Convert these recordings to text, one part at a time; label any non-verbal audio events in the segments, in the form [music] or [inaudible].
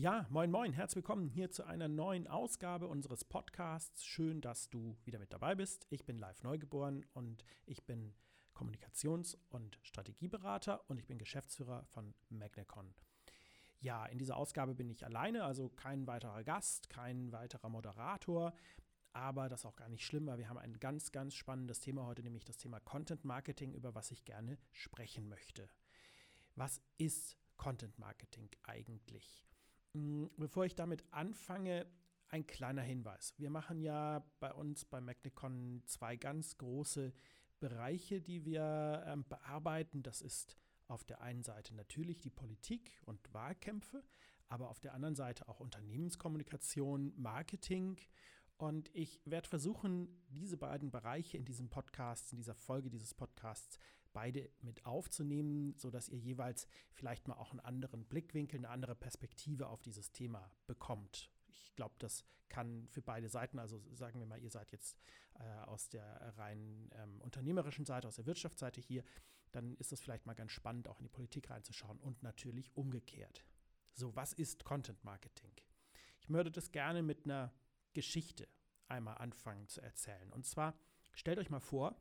Ja, moin moin, herzlich willkommen hier zu einer neuen Ausgabe unseres Podcasts. Schön, dass du wieder mit dabei bist. Ich bin live neugeboren und ich bin Kommunikations- und Strategieberater und ich bin Geschäftsführer von Magnecon. Ja, in dieser Ausgabe bin ich alleine, also kein weiterer Gast, kein weiterer Moderator. Aber das ist auch gar nicht schlimm, weil wir haben ein ganz, ganz spannendes Thema heute, nämlich das Thema Content Marketing, über was ich gerne sprechen möchte. Was ist Content Marketing eigentlich? Hm, bevor ich damit anfange, ein kleiner Hinweis. Wir machen ja bei uns bei Magnicon zwei ganz große Bereiche, die wir ähm, bearbeiten. Das ist auf der einen Seite natürlich die Politik und Wahlkämpfe, aber auf der anderen Seite auch Unternehmenskommunikation, Marketing. Und ich werde versuchen, diese beiden Bereiche in diesem Podcast, in dieser Folge dieses Podcasts, beide mit aufzunehmen, sodass ihr jeweils vielleicht mal auch einen anderen Blickwinkel, eine andere Perspektive auf dieses Thema bekommt ich glaube, das kann für beide Seiten, also sagen wir mal, ihr seid jetzt äh, aus der rein ähm, unternehmerischen Seite, aus der Wirtschaftsseite hier, dann ist es vielleicht mal ganz spannend, auch in die Politik reinzuschauen und natürlich umgekehrt. So, was ist Content Marketing? Ich würde das gerne mit einer Geschichte einmal anfangen zu erzählen. Und zwar, stellt euch mal vor,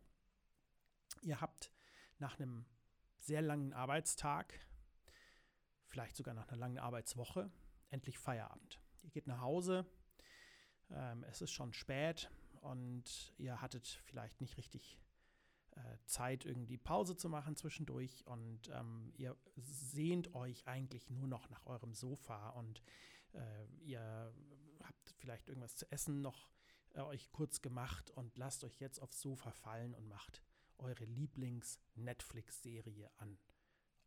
ihr habt nach einem sehr langen Arbeitstag, vielleicht sogar nach einer langen Arbeitswoche, endlich Feierabend. Ihr geht nach Hause, ähm, es ist schon spät und ihr hattet vielleicht nicht richtig äh, Zeit, irgendwie Pause zu machen zwischendurch und ähm, ihr sehnt euch eigentlich nur noch nach eurem Sofa und äh, ihr habt vielleicht irgendwas zu essen noch äh, euch kurz gemacht und lasst euch jetzt aufs Sofa fallen und macht eure Lieblings-Netflix-Serie an.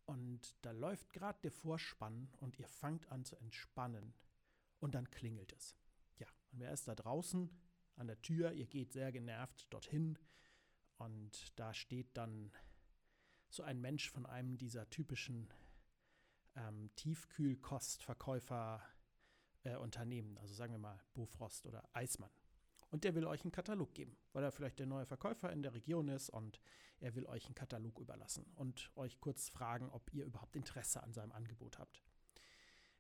Und da läuft gerade der Vorspann und ihr fangt an zu entspannen und dann klingelt es. Ja, und wer ist da draußen an der Tür? Ihr geht sehr genervt dorthin und da steht dann so ein Mensch von einem dieser typischen ähm, Tiefkühlkostverkäufer-Unternehmen, äh, also sagen wir mal Bofrost oder Eismann. Und der will euch einen Katalog geben, weil er vielleicht der neue Verkäufer in der Region ist und er will euch einen Katalog überlassen und euch kurz fragen, ob ihr überhaupt Interesse an seinem Angebot habt.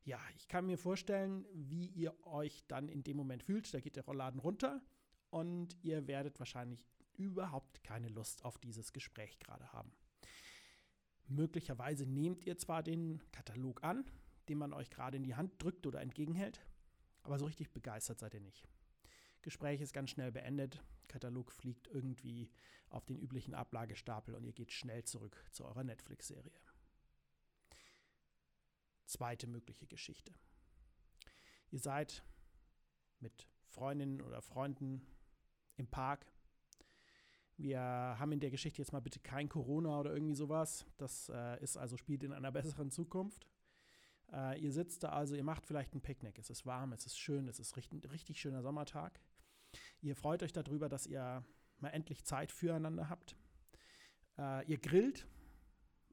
Ja, ich kann mir vorstellen, wie ihr euch dann in dem Moment fühlt. Da geht der Rollladen runter und ihr werdet wahrscheinlich überhaupt keine Lust auf dieses Gespräch gerade haben. Möglicherweise nehmt ihr zwar den Katalog an, den man euch gerade in die Hand drückt oder entgegenhält, aber so richtig begeistert seid ihr nicht. Gespräch ist ganz schnell beendet, Katalog fliegt irgendwie auf den üblichen Ablagestapel und ihr geht schnell zurück zu eurer Netflix-Serie. Zweite mögliche Geschichte. Ihr seid mit Freundinnen oder Freunden im Park. Wir haben in der Geschichte jetzt mal bitte kein Corona oder irgendwie sowas. Das äh, ist also spielt in einer [laughs] besseren Zukunft. Äh, ihr sitzt da also, ihr macht vielleicht ein Picknick. Es ist warm, es ist schön, es ist richtig, richtig schöner Sommertag. Ihr freut euch darüber, dass ihr mal endlich Zeit füreinander habt. Äh, ihr grillt.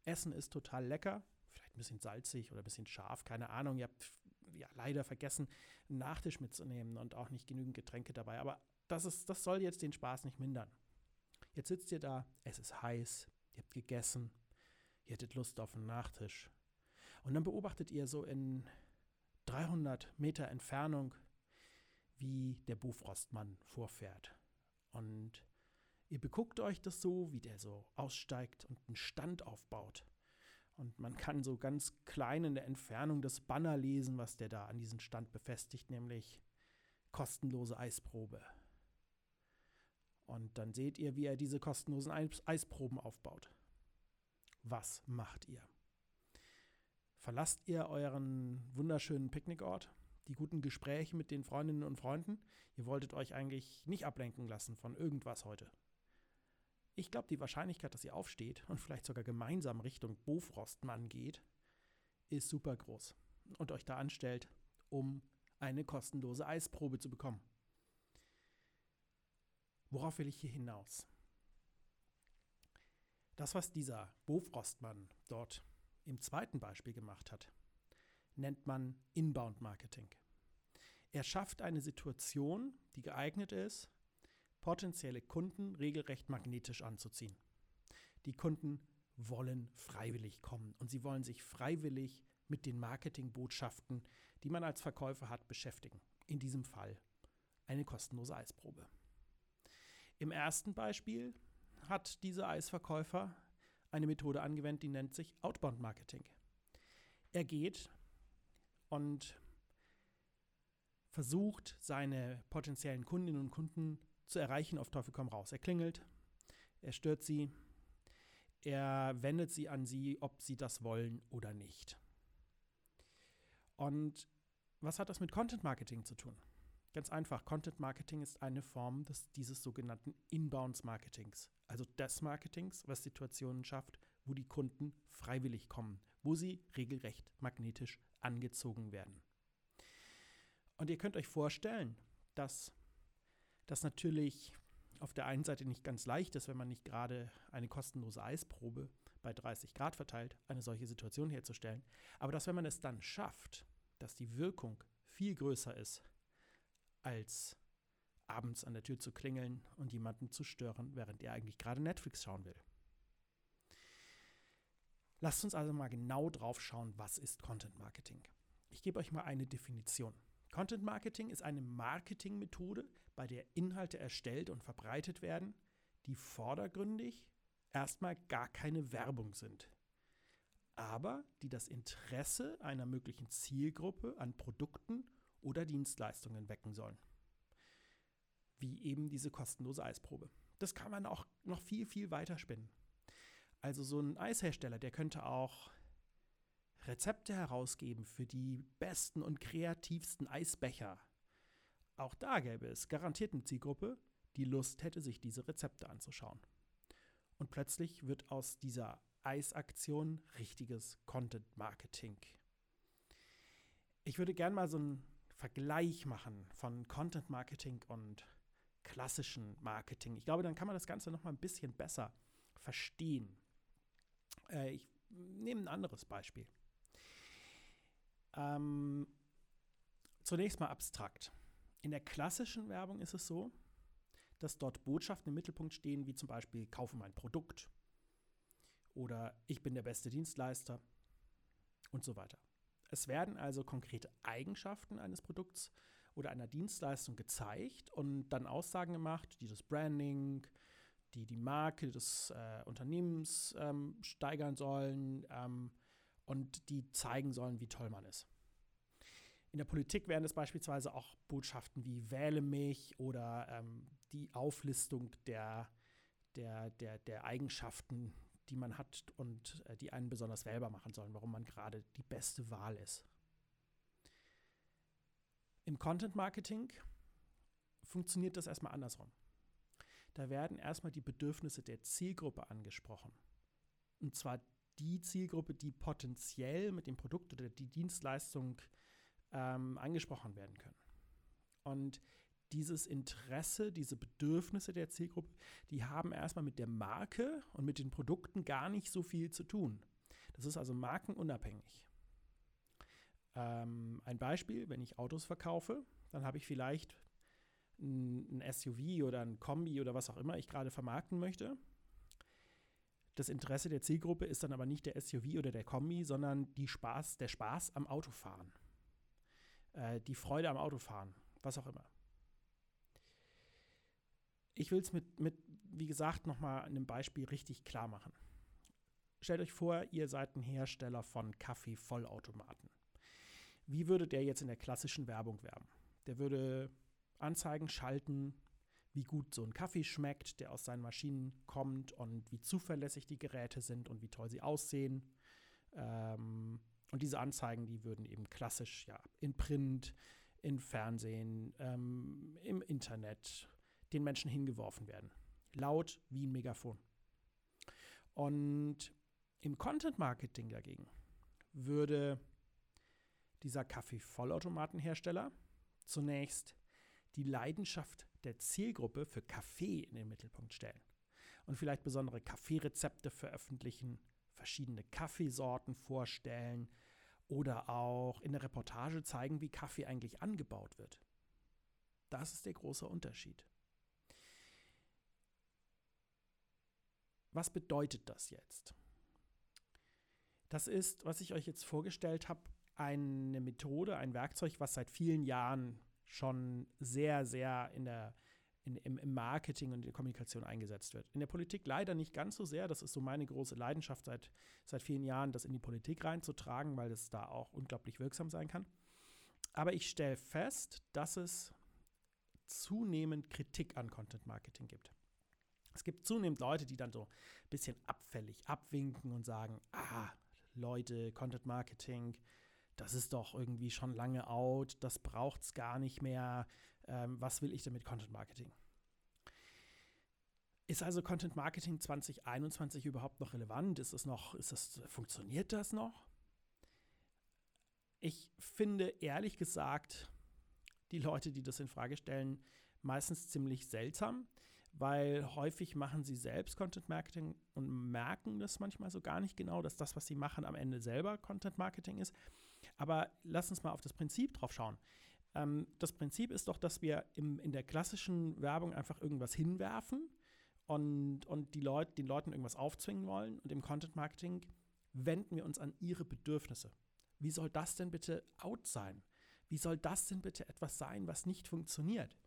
Essen ist total lecker vielleicht ein bisschen salzig oder ein bisschen scharf, keine Ahnung. Ihr habt ja leider vergessen, einen Nachtisch mitzunehmen und auch nicht genügend Getränke dabei. Aber das, ist, das soll jetzt den Spaß nicht mindern. Jetzt sitzt ihr da, es ist heiß, ihr habt gegessen, ihr hättet Lust auf einen Nachtisch. Und dann beobachtet ihr so in 300 Meter Entfernung, wie der Bufrostmann vorfährt. Und ihr beguckt euch das so, wie der so aussteigt und einen Stand aufbaut. Und man kann so ganz klein in der Entfernung das Banner lesen, was der da an diesen Stand befestigt, nämlich kostenlose Eisprobe. Und dann seht ihr, wie er diese kostenlosen Eisproben aufbaut. Was macht ihr? Verlasst ihr euren wunderschönen Picknickort, die guten Gespräche mit den Freundinnen und Freunden? Ihr wolltet euch eigentlich nicht ablenken lassen von irgendwas heute. Ich glaube, die Wahrscheinlichkeit, dass ihr aufsteht und vielleicht sogar gemeinsam Richtung Bofrostmann geht, ist super groß und euch da anstellt, um eine kostenlose Eisprobe zu bekommen. Worauf will ich hier hinaus? Das, was dieser Bofrostmann dort im zweiten Beispiel gemacht hat, nennt man Inbound Marketing. Er schafft eine Situation, die geeignet ist, potenzielle Kunden regelrecht magnetisch anzuziehen. Die Kunden wollen freiwillig kommen und sie wollen sich freiwillig mit den Marketingbotschaften, die man als Verkäufer hat, beschäftigen. In diesem Fall eine kostenlose Eisprobe. Im ersten Beispiel hat dieser Eisverkäufer eine Methode angewendet, die nennt sich Outbound Marketing. Er geht und versucht, seine potenziellen Kundinnen und Kunden zu erreichen auf Teufel komm raus. Er klingelt, er stört sie, er wendet sie an sie, ob sie das wollen oder nicht. Und was hat das mit Content Marketing zu tun? Ganz einfach, Content Marketing ist eine Form des, dieses sogenannten Inbounds Marketings, also des Marketings, was Situationen schafft, wo die Kunden freiwillig kommen, wo sie regelrecht magnetisch angezogen werden. Und ihr könnt euch vorstellen, dass das natürlich auf der einen Seite nicht ganz leicht ist, wenn man nicht gerade eine kostenlose Eisprobe bei 30 Grad verteilt, eine solche Situation herzustellen. Aber dass, wenn man es dann schafft, dass die Wirkung viel größer ist, als abends an der Tür zu klingeln und jemanden zu stören, während er eigentlich gerade Netflix schauen will. Lasst uns also mal genau drauf schauen, was ist Content Marketing. Ich gebe euch mal eine Definition. Content Marketing ist eine Marketingmethode, bei der Inhalte erstellt und verbreitet werden, die vordergründig erstmal gar keine Werbung sind, aber die das Interesse einer möglichen Zielgruppe an Produkten oder Dienstleistungen wecken sollen. Wie eben diese kostenlose Eisprobe. Das kann man auch noch viel, viel weiter spinnen. Also so ein Eishersteller, der könnte auch Rezepte herausgeben für die besten und kreativsten Eisbecher. Auch da gäbe es garantiert eine Zielgruppe, die Lust hätte, sich diese Rezepte anzuschauen. Und plötzlich wird aus dieser Eisaktion richtiges Content Marketing. Ich würde gerne mal so einen Vergleich machen von Content Marketing und klassischen Marketing. Ich glaube, dann kann man das Ganze noch mal ein bisschen besser verstehen. Äh, ich nehme ein anderes Beispiel. Ähm, zunächst mal abstrakt. In der klassischen Werbung ist es so, dass dort Botschaften im Mittelpunkt stehen, wie zum Beispiel kaufe mein Produkt oder ich bin der beste Dienstleister und so weiter. Es werden also konkrete Eigenschaften eines Produkts oder einer Dienstleistung gezeigt und dann Aussagen gemacht, die das Branding, die die Marke des äh, Unternehmens ähm, steigern sollen ähm, und die zeigen sollen, wie toll man ist. In der Politik wären es beispielsweise auch Botschaften wie Wähle mich oder ähm, die Auflistung der, der, der, der Eigenschaften, die man hat und äh, die einen besonders wählbar machen sollen, warum man gerade die beste Wahl ist. Im Content Marketing funktioniert das erstmal andersrum. Da werden erstmal die Bedürfnisse der Zielgruppe angesprochen. Und zwar die Zielgruppe, die potenziell mit dem Produkt oder die Dienstleistung ähm, angesprochen werden können. Und dieses Interesse, diese Bedürfnisse der Zielgruppe, die haben erstmal mit der Marke und mit den Produkten gar nicht so viel zu tun. Das ist also markenunabhängig. Ähm, ein Beispiel, wenn ich Autos verkaufe, dann habe ich vielleicht ein, SUV oder ein Kombi oder was auch immer ich gerade vermarkten möchte. Das Interesse der Zielgruppe ist dann aber nicht der SUV oder der Kombi, sondern Spaß, der Spaß am Autofahren. Äh, die Freude am Autofahren, was auch immer. Ich will es mit, mit, wie gesagt, nochmal einem Beispiel richtig klar machen. Stellt euch vor, ihr seid ein Hersteller von Kaffee-Vollautomaten. Wie würde der jetzt in der klassischen Werbung werben? Der würde Anzeigen schalten, wie gut so ein Kaffee schmeckt, der aus seinen Maschinen kommt und wie zuverlässig die Geräte sind und wie toll sie aussehen. Ähm, und diese Anzeigen, die würden eben klassisch ja in Print, in Fernsehen, ähm, im Internet den Menschen hingeworfen werden. Laut wie ein Megafon. Und im Content Marketing dagegen würde dieser Kaffee-Vollautomatenhersteller zunächst die Leidenschaft der Zielgruppe für Kaffee in den Mittelpunkt stellen und vielleicht besondere Kaffeerezepte veröffentlichen, verschiedene Kaffeesorten vorstellen oder auch in der Reportage zeigen, wie Kaffee eigentlich angebaut wird. Das ist der große Unterschied. Was bedeutet das jetzt? Das ist, was ich euch jetzt vorgestellt habe, eine Methode, ein Werkzeug, was seit vielen Jahren schon sehr, sehr in der, in, im, im, Marketing und in der Kommunikation eingesetzt wird. In der Politik leider nicht ganz so sehr. Das ist so meine große Leidenschaft seit, seit vielen Jahren, das in die Politik reinzutragen, weil es da auch unglaublich wirksam sein kann. Aber ich stelle fest, dass es zunehmend Kritik an Content Marketing gibt. Es gibt zunehmend Leute, die dann so ein bisschen abfällig abwinken und sagen, ah, Leute, Content Marketing, das ist doch irgendwie schon lange out, das braucht es gar nicht mehr. Ähm, was will ich denn mit Content Marketing? Ist also Content Marketing 2021 überhaupt noch relevant? Ist es noch, ist das, funktioniert das noch? Ich finde ehrlich gesagt die Leute, die das in Frage stellen, meistens ziemlich seltsam, weil häufig machen sie selbst Content Marketing und merken das manchmal so gar nicht genau, dass das, was sie machen, am Ende selber Content Marketing ist. Aber lass uns mal auf das Prinzip drauf schauen. Ähm, das Prinzip ist doch, dass wir im, in der klassischen Werbung einfach irgendwas hinwerfen und, und die Leut, den Leuten irgendwas aufzwingen wollen. Und im Content Marketing wenden wir uns an ihre Bedürfnisse. Wie soll das denn bitte out sein? Wie soll das denn bitte etwas sein, was nicht funktioniert?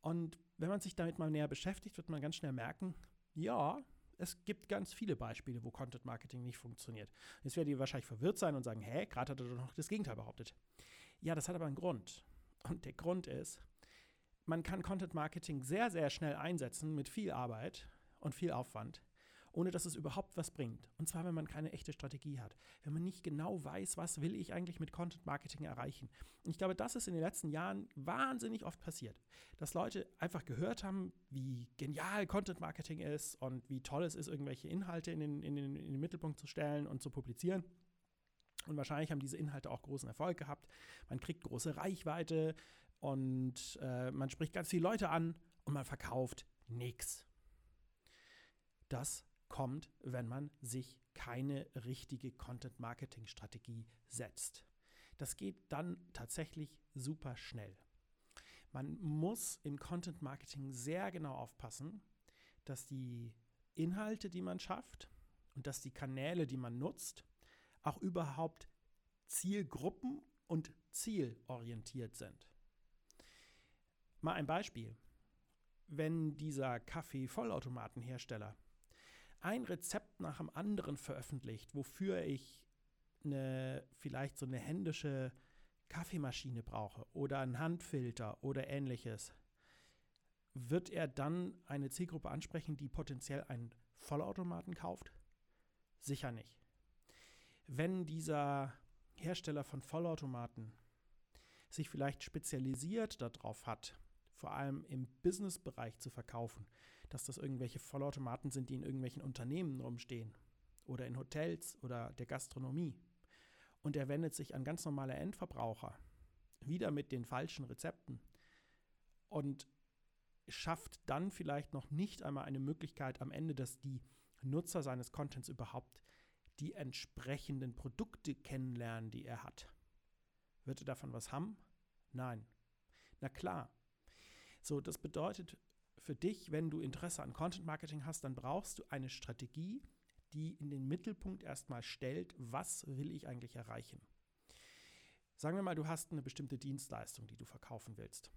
Und wenn man sich damit mal näher beschäftigt, wird man ganz schnell merken, ja, es gibt ganz viele Beispiele, wo Content Marketing nicht funktioniert. Jetzt werdet ihr wahrscheinlich verwirrt sein und sagen, hä, gerade hat er doch noch das Gegenteil behauptet. Ja, das hat aber einen Grund. Und der Grund ist, man kann Content Marketing sehr, sehr schnell einsetzen mit viel Arbeit und viel Aufwand ohne dass es überhaupt was bringt. Und zwar, wenn man keine echte Strategie hat. Wenn man nicht genau weiß, was will ich eigentlich mit Content Marketing erreichen. Und ich glaube, das ist in den letzten Jahren wahnsinnig oft passiert. Dass Leute einfach gehört haben, wie genial Content Marketing ist und wie toll es ist, irgendwelche Inhalte in den, in den, in den Mittelpunkt zu stellen und zu publizieren. Und wahrscheinlich haben diese Inhalte auch großen Erfolg gehabt. Man kriegt große Reichweite und äh, man spricht ganz viele Leute an und man verkauft nichts. Das kommt, wenn man sich keine richtige Content-Marketing-Strategie setzt. Das geht dann tatsächlich super schnell. Man muss im Content Marketing sehr genau aufpassen, dass die Inhalte, die man schafft und dass die Kanäle, die man nutzt, auch überhaupt Zielgruppen und zielorientiert sind. Mal ein Beispiel. Wenn dieser Kaffee-Vollautomatenhersteller ein Rezept nach dem anderen veröffentlicht, wofür ich eine, vielleicht so eine händische Kaffeemaschine brauche oder einen Handfilter oder ähnliches, wird er dann eine Zielgruppe ansprechen, die potenziell einen Vollautomaten kauft? Sicher nicht. Wenn dieser Hersteller von Vollautomaten sich vielleicht spezialisiert darauf hat, vor allem im Businessbereich zu verkaufen, dass das irgendwelche Vollautomaten sind, die in irgendwelchen Unternehmen rumstehen oder in Hotels oder der Gastronomie. Und er wendet sich an ganz normale Endverbraucher, wieder mit den falschen Rezepten und schafft dann vielleicht noch nicht einmal eine Möglichkeit am Ende, dass die Nutzer seines Contents überhaupt die entsprechenden Produkte kennenlernen, die er hat. Wird er davon was haben? Nein. Na klar. So, das bedeutet für dich, wenn du Interesse an Content Marketing hast, dann brauchst du eine Strategie, die in den Mittelpunkt erstmal stellt, was will ich eigentlich erreichen. Sagen wir mal, du hast eine bestimmte Dienstleistung, die du verkaufen willst.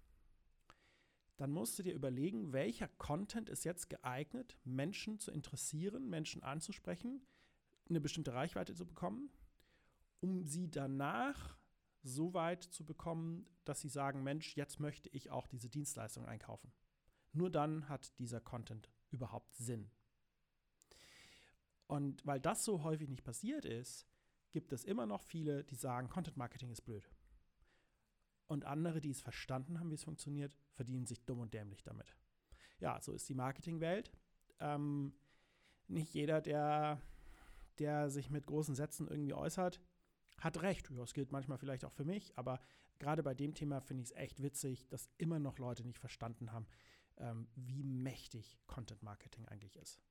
Dann musst du dir überlegen, welcher Content ist jetzt geeignet, Menschen zu interessieren, Menschen anzusprechen, eine bestimmte Reichweite zu bekommen, um sie danach so weit zu bekommen, dass sie sagen, Mensch, jetzt möchte ich auch diese Dienstleistung einkaufen. Nur dann hat dieser Content überhaupt Sinn. Und weil das so häufig nicht passiert ist, gibt es immer noch viele, die sagen, Content Marketing ist blöd. Und andere, die es verstanden haben, wie es funktioniert, verdienen sich dumm und dämlich damit. Ja, so ist die Marketingwelt. Ähm, nicht jeder, der, der sich mit großen Sätzen irgendwie äußert, hat recht. Das gilt manchmal vielleicht auch für mich, aber gerade bei dem Thema finde ich es echt witzig, dass immer noch Leute nicht verstanden haben, ähm, wie mächtig Content Marketing eigentlich ist.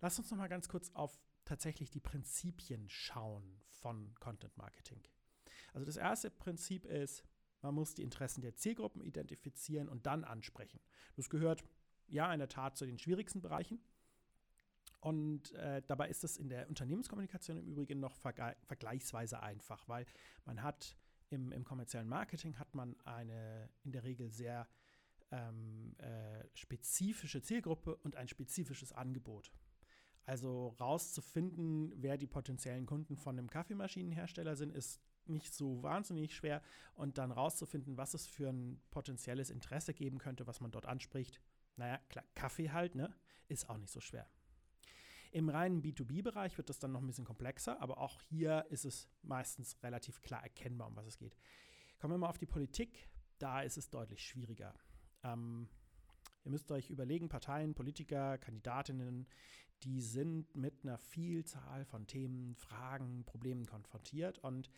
Lass uns noch mal ganz kurz auf tatsächlich die Prinzipien schauen von Content Marketing. Also das erste Prinzip ist, man muss die Interessen der Zielgruppen identifizieren und dann ansprechen. Das gehört ja in der Tat zu den schwierigsten Bereichen. Und äh, dabei ist es in der Unternehmenskommunikation im Übrigen noch verge vergleichsweise einfach, weil man hat im, im, kommerziellen Marketing hat man eine in der Regel sehr ähm, äh, spezifische Zielgruppe und ein spezifisches Angebot. Also rauszufinden, wer die potenziellen Kunden von einem Kaffeemaschinenhersteller sind, ist nicht so wahnsinnig schwer. Und dann rauszufinden, was es für ein potenzielles Interesse geben könnte, was man dort anspricht. Naja, klar, Kaffee halt, ne? Ist auch nicht so schwer. Im reinen B2B-Bereich wird das dann noch ein bisschen komplexer, aber auch hier ist es meistens relativ klar erkennbar, um was es geht. Kommen wir mal auf die Politik. Da ist es deutlich schwieriger. Ähm, ihr müsst euch überlegen, Parteien, Politiker, Kandidatinnen, die sind mit einer Vielzahl von Themen, Fragen, Problemen konfrontiert und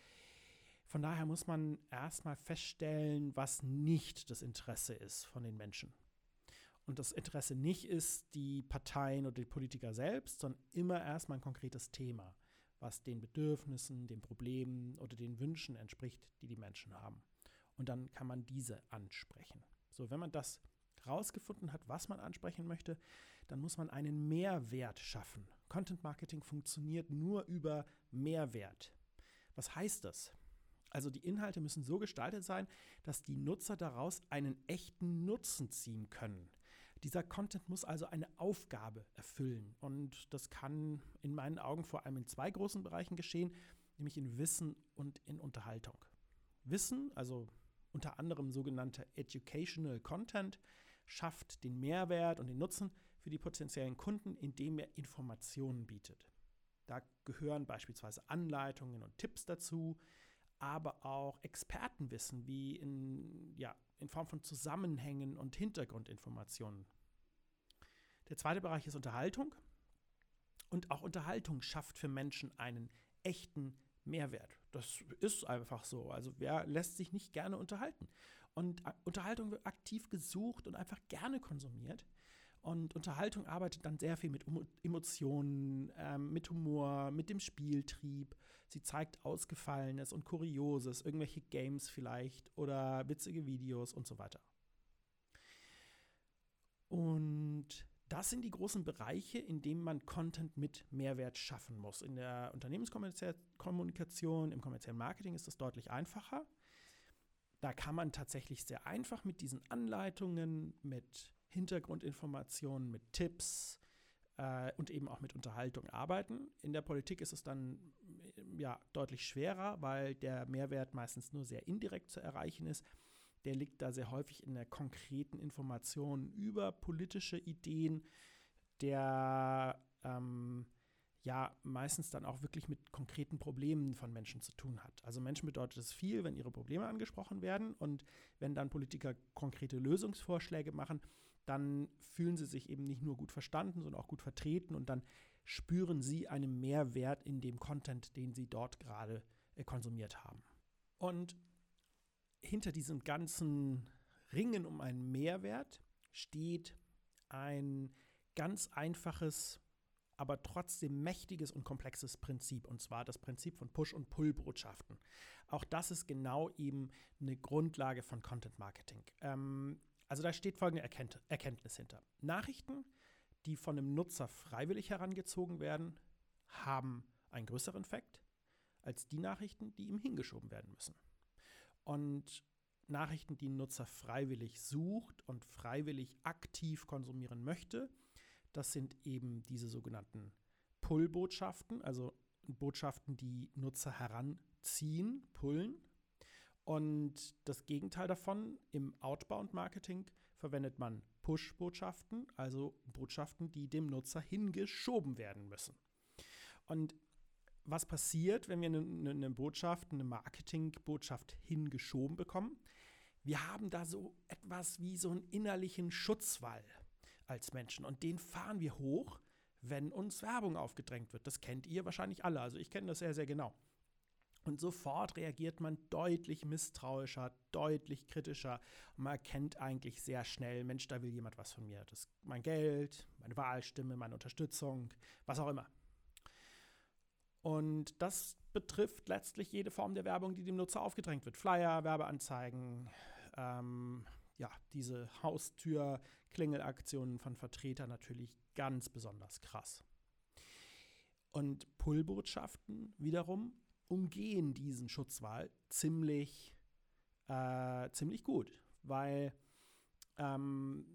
von daher muss man erstmal feststellen, was nicht das Interesse ist von den Menschen und das Interesse nicht ist die Parteien oder die Politiker selbst, sondern immer erstmal ein konkretes Thema, was den Bedürfnissen, den Problemen oder den Wünschen entspricht, die die Menschen haben. Und dann kann man diese ansprechen. So, wenn man das rausgefunden hat, was man ansprechen möchte, dann muss man einen Mehrwert schaffen. Content Marketing funktioniert nur über Mehrwert. Was heißt das? Also die Inhalte müssen so gestaltet sein, dass die Nutzer daraus einen echten Nutzen ziehen können. Dieser Content muss also eine Aufgabe erfüllen. Und das kann in meinen Augen vor allem in zwei großen Bereichen geschehen, nämlich in Wissen und in Unterhaltung. Wissen, also unter anderem sogenannter Educational Content, schafft den Mehrwert und den Nutzen für die potenziellen Kunden, indem er Informationen bietet. Da gehören beispielsweise Anleitungen und Tipps dazu, aber auch Expertenwissen wie in, ja, in Form von Zusammenhängen und Hintergrundinformationen. Der zweite Bereich ist Unterhaltung. Und auch Unterhaltung schafft für Menschen einen echten Mehrwert. Das ist einfach so. Also wer lässt sich nicht gerne unterhalten? Und Unterhaltung wird aktiv gesucht und einfach gerne konsumiert. Und Unterhaltung arbeitet dann sehr viel mit Emotionen, ähm, mit Humor, mit dem Spieltrieb. Sie zeigt Ausgefallenes und Kurioses, irgendwelche Games vielleicht oder witzige Videos und so weiter. Und das sind die großen Bereiche, in denen man Content mit Mehrwert schaffen muss. In der Unternehmenskommunikation, im kommerziellen Marketing ist das deutlich einfacher. Da kann man tatsächlich sehr einfach mit diesen Anleitungen, mit Hintergrundinformationen, mit Tipps äh, und eben auch mit Unterhaltung arbeiten. In der Politik ist es dann ja deutlich schwerer, weil der Mehrwert meistens nur sehr indirekt zu erreichen ist. Der liegt da sehr häufig in der konkreten Information über politische Ideen, der ähm, ja meistens dann auch wirklich mit konkreten Problemen von Menschen zu tun hat. Also Menschen bedeutet es viel, wenn ihre Probleme angesprochen werden und wenn dann Politiker konkrete Lösungsvorschläge machen, dann fühlen sie sich eben nicht nur gut verstanden, sondern auch gut vertreten und dann spüren sie einen Mehrwert in dem Content, den sie dort gerade äh, konsumiert haben. Und hinter diesem ganzen Ringen um einen Mehrwert steht ein ganz einfaches, aber trotzdem mächtiges und komplexes Prinzip, und zwar das Prinzip von Push- und Pull-Botschaften. Auch das ist genau eben eine Grundlage von Content Marketing. Ähm, also da steht folgende Erkennt Erkenntnis hinter. Nachrichten, die von einem Nutzer freiwillig herangezogen werden, haben einen größeren Effekt als die Nachrichten, die ihm hingeschoben werden müssen. Und Nachrichten, die ein Nutzer freiwillig sucht und freiwillig aktiv konsumieren möchte, das sind eben diese sogenannten Pull-Botschaften, also Botschaften, die Nutzer heranziehen, pullen. Und das Gegenteil davon, im Outbound-Marketing verwendet man Push-Botschaften, also Botschaften, die dem Nutzer hingeschoben werden müssen. Und was passiert, wenn wir eine, eine Botschaft, eine Marketingbotschaft hingeschoben bekommen? Wir haben da so etwas wie so einen innerlichen Schutzwall als Menschen und den fahren wir hoch, wenn uns Werbung aufgedrängt wird. Das kennt ihr wahrscheinlich alle, also ich kenne das sehr, sehr genau. Und sofort reagiert man deutlich misstrauischer, deutlich kritischer. Man erkennt eigentlich sehr schnell, Mensch, da will jemand was von mir. Das mein Geld, meine Wahlstimme, meine Unterstützung, was auch immer. Und das betrifft letztlich jede Form der Werbung, die dem Nutzer aufgedrängt wird. Flyer, Werbeanzeigen, ähm, ja, diese Haustür-Klingelaktionen von Vertretern natürlich ganz besonders krass. Und Pull-Botschaften wiederum umgehen diesen Schutzwall ziemlich, äh, ziemlich gut, weil ähm,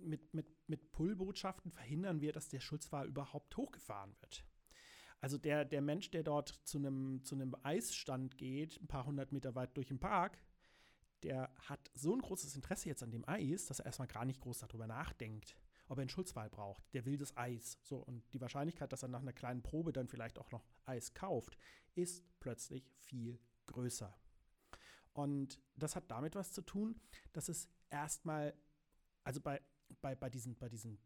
mit, mit, mit Pull-Botschaften verhindern wir, dass der Schutzwall überhaupt hochgefahren wird. Also der, der Mensch, der dort zu einem, zu Eisstand geht, ein paar hundert Meter weit durch den Park, der hat so ein großes Interesse jetzt an dem Eis, dass er erstmal gar nicht groß darüber nachdenkt, ob er einen Schutzwall braucht. Der will das Eis. So, und die Wahrscheinlichkeit, dass er nach einer kleinen Probe dann vielleicht auch noch Eis kauft, ist plötzlich viel größer. Und das hat damit was zu tun, dass es erstmal, also bei, bei, bei diesen, bei diesen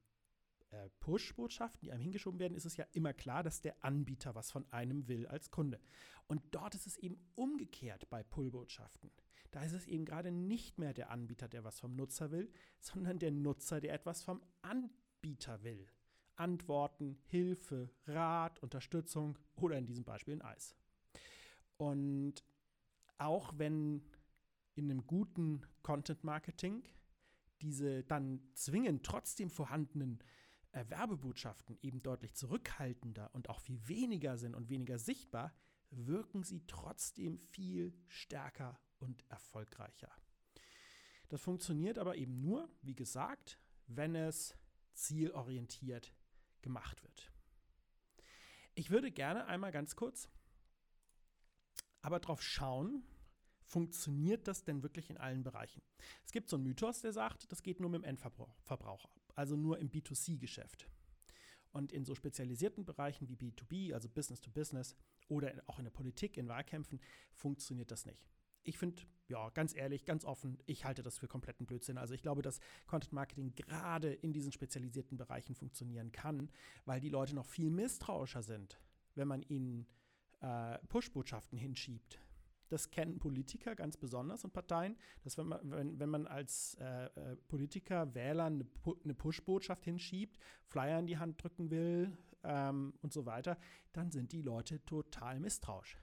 äh, Push-Botschaften, die einem hingeschoben werden, ist es ja immer klar, dass der Anbieter was von einem will als Kunde. Und dort ist es eben umgekehrt bei Pull-Botschaften. Da ist es eben gerade nicht mehr der Anbieter, der was vom Nutzer will, sondern der Nutzer, der etwas vom Anbieter will. Antworten, Hilfe, Rat, Unterstützung oder in diesem Beispiel ein Eis. Und auch wenn in einem guten Content Marketing diese dann zwingend trotzdem vorhandenen äh, Werbebotschaften eben deutlich zurückhaltender und auch viel weniger sind und weniger sichtbar, wirken sie trotzdem viel stärker und erfolgreicher. Das funktioniert aber eben nur, wie gesagt, wenn es zielorientiert gemacht wird. Ich würde gerne einmal ganz kurz aber darauf schauen, funktioniert das denn wirklich in allen Bereichen? Es gibt so einen Mythos, der sagt, das geht nur mit dem Endverbraucher, also nur im B2C-Geschäft. Und in so spezialisierten Bereichen wie B2B, also Business to Business oder auch in der Politik, in Wahlkämpfen, funktioniert das nicht ich finde, ja, ganz ehrlich, ganz offen, ich halte das für kompletten Blödsinn. Also ich glaube, dass Content Marketing gerade in diesen spezialisierten Bereichen funktionieren kann, weil die Leute noch viel misstrauischer sind, wenn man ihnen äh, Push-Botschaften hinschiebt. Das kennen Politiker ganz besonders und Parteien, dass wenn man, wenn, wenn man als äh, äh Politiker Wählern eine, eine Push-Botschaft hinschiebt, Flyer in die Hand drücken will ähm, und so weiter, dann sind die Leute total misstrauisch.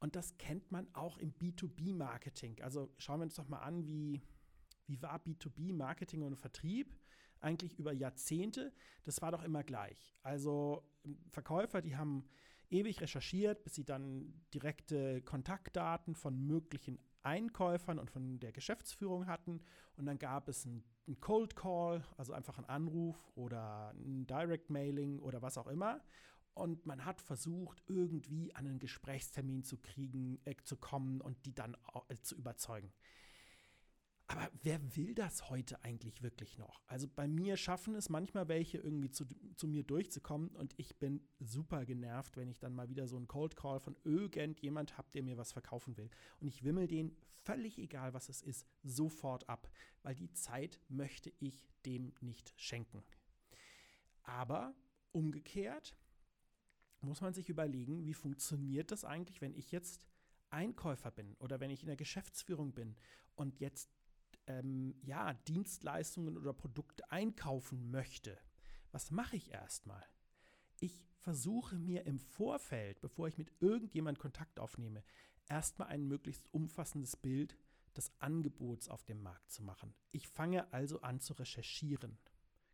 Und das kennt man auch im B2B-Marketing. Also schauen wir uns doch mal an, wie, wie war B2B-Marketing und Vertrieb eigentlich über Jahrzehnte? Das war doch immer gleich. Also Verkäufer, die haben ewig recherchiert, bis sie dann direkte Kontaktdaten von möglichen Einkäufern und von der Geschäftsführung hatten. Und dann gab es einen Cold Call, also einfach einen Anruf oder ein Direct Mailing oder was auch immer. Und man hat versucht, irgendwie an einen Gesprächstermin zu kriegen, äh, zu kommen und die dann äh, zu überzeugen. Aber wer will das heute eigentlich wirklich noch? Also bei mir schaffen es manchmal welche irgendwie zu, zu mir durchzukommen und ich bin super genervt, wenn ich dann mal wieder so einen Cold Call von irgendjemand habe, der mir was verkaufen will. Und ich wimmel den, völlig egal was es ist, sofort ab, weil die Zeit möchte ich dem nicht schenken. Aber umgekehrt muss man sich überlegen, wie funktioniert das eigentlich, wenn ich jetzt Einkäufer bin oder wenn ich in der Geschäftsführung bin und jetzt ähm, ja, Dienstleistungen oder Produkte einkaufen möchte. Was mache ich erstmal? Ich versuche mir im Vorfeld, bevor ich mit irgendjemand Kontakt aufnehme, erstmal ein möglichst umfassendes Bild des Angebots auf dem Markt zu machen. Ich fange also an zu recherchieren.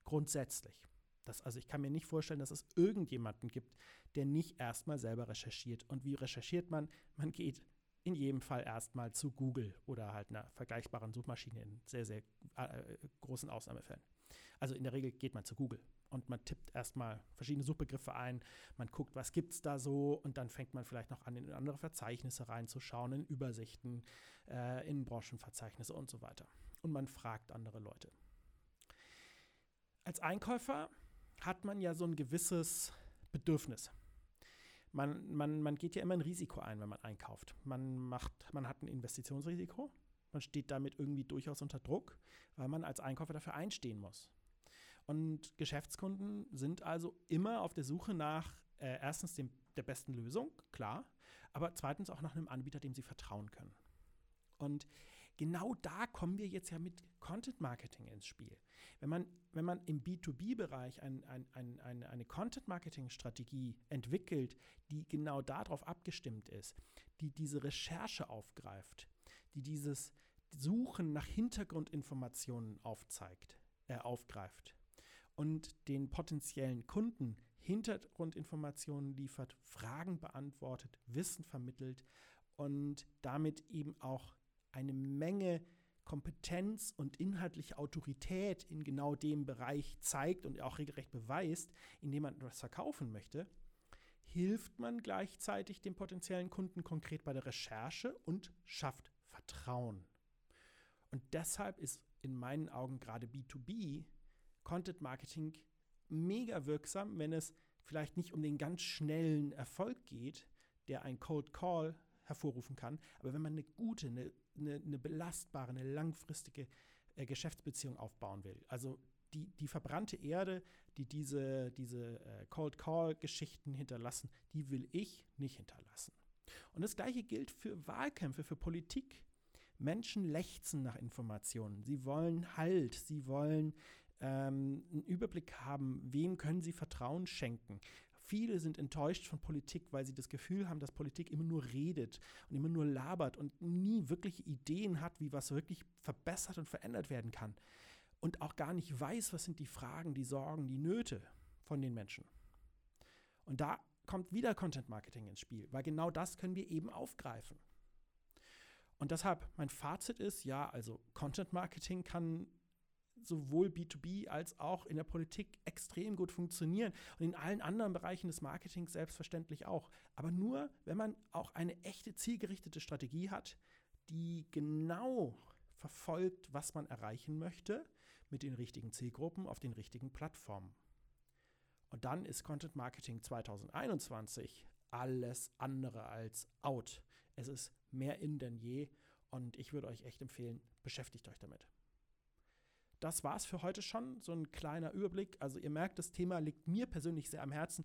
Grundsätzlich. Das, also ich kann mir nicht vorstellen, dass es irgendjemanden gibt, der nicht erstmal selber recherchiert. Und wie recherchiert man? Man geht in jedem Fall erstmal zu Google oder halt einer vergleichbaren Suchmaschine in sehr, sehr äh, großen Ausnahmefällen. Also in der Regel geht man zu Google und man tippt erstmal verschiedene Suchbegriffe ein, man guckt, was gibt es da so und dann fängt man vielleicht noch an, in andere Verzeichnisse reinzuschauen, in Übersichten, äh, in Branchenverzeichnisse und so weiter. Und man fragt andere Leute. Als Einkäufer hat man ja so ein gewisses Bedürfnis. Man, man, man geht ja immer ein Risiko ein, wenn man einkauft. Man, macht, man hat ein Investitionsrisiko. Man steht damit irgendwie durchaus unter Druck, weil man als Einkäufer dafür einstehen muss. Und Geschäftskunden sind also immer auf der Suche nach äh, erstens dem, der besten Lösung, klar, aber zweitens auch nach einem Anbieter, dem sie vertrauen können. Und genau da kommen wir jetzt ja mit Content Marketing ins Spiel. Wenn man, wenn man im B2B-Bereich ein, ein, ein, eine, eine Content Marketing-Strategie entwickelt, die genau darauf abgestimmt ist, die diese Recherche aufgreift, die dieses Suchen nach Hintergrundinformationen aufzeigt, äh, aufgreift und den potenziellen Kunden Hintergrundinformationen liefert, Fragen beantwortet, Wissen vermittelt und damit eben auch eine Menge Kompetenz und inhaltliche Autorität in genau dem Bereich zeigt und auch regelrecht beweist, indem man etwas verkaufen möchte, hilft man gleichzeitig dem potenziellen Kunden konkret bei der Recherche und schafft Vertrauen. Und deshalb ist in meinen Augen gerade B2B Content Marketing mega wirksam, wenn es vielleicht nicht um den ganz schnellen Erfolg geht, der ein Cold Call hervorrufen kann, aber wenn man eine gute, eine, eine, eine belastbare, eine langfristige äh, Geschäftsbeziehung aufbauen will. Also die, die verbrannte Erde, die diese, diese äh, Cold Call-Geschichten hinterlassen, die will ich nicht hinterlassen. Und das gleiche gilt für Wahlkämpfe, für Politik. Menschen lechzen nach Informationen. Sie wollen Halt, sie wollen ähm, einen Überblick haben, wem können sie Vertrauen schenken. Viele sind enttäuscht von Politik, weil sie das Gefühl haben, dass Politik immer nur redet und immer nur labert und nie wirklich Ideen hat, wie was wirklich verbessert und verändert werden kann. Und auch gar nicht weiß, was sind die Fragen, die Sorgen, die Nöte von den Menschen. Und da kommt wieder Content Marketing ins Spiel, weil genau das können wir eben aufgreifen. Und deshalb mein Fazit ist, ja, also Content Marketing kann sowohl B2B als auch in der Politik extrem gut funktionieren und in allen anderen Bereichen des Marketings selbstverständlich auch. Aber nur, wenn man auch eine echte zielgerichtete Strategie hat, die genau verfolgt, was man erreichen möchte mit den richtigen Zielgruppen auf den richtigen Plattformen. Und dann ist Content Marketing 2021 alles andere als out. Es ist mehr in denn je und ich würde euch echt empfehlen, beschäftigt euch damit. Das war es für heute schon, so ein kleiner Überblick. Also ihr merkt, das Thema liegt mir persönlich sehr am Herzen.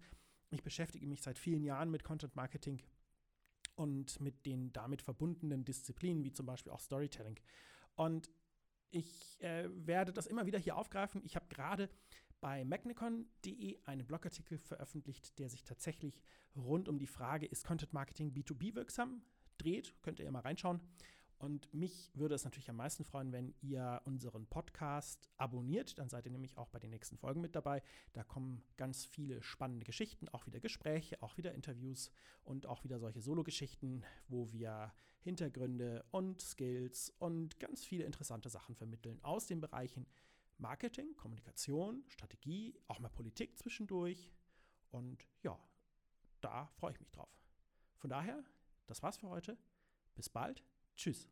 Ich beschäftige mich seit vielen Jahren mit Content Marketing und mit den damit verbundenen Disziplinen, wie zum Beispiel auch Storytelling. Und ich äh, werde das immer wieder hier aufgreifen. Ich habe gerade bei magnicon.de einen Blogartikel veröffentlicht, der sich tatsächlich rund um die Frage, ist Content Marketing B2B wirksam, dreht. Könnt ihr mal reinschauen. Und mich würde es natürlich am meisten freuen, wenn ihr unseren Podcast abonniert. Dann seid ihr nämlich auch bei den nächsten Folgen mit dabei. Da kommen ganz viele spannende Geschichten, auch wieder Gespräche, auch wieder Interviews und auch wieder solche Solo-Geschichten, wo wir Hintergründe und Skills und ganz viele interessante Sachen vermitteln aus den Bereichen Marketing, Kommunikation, Strategie, auch mal Politik zwischendurch. Und ja, da freue ich mich drauf. Von daher, das war's für heute. Bis bald. Tschüss.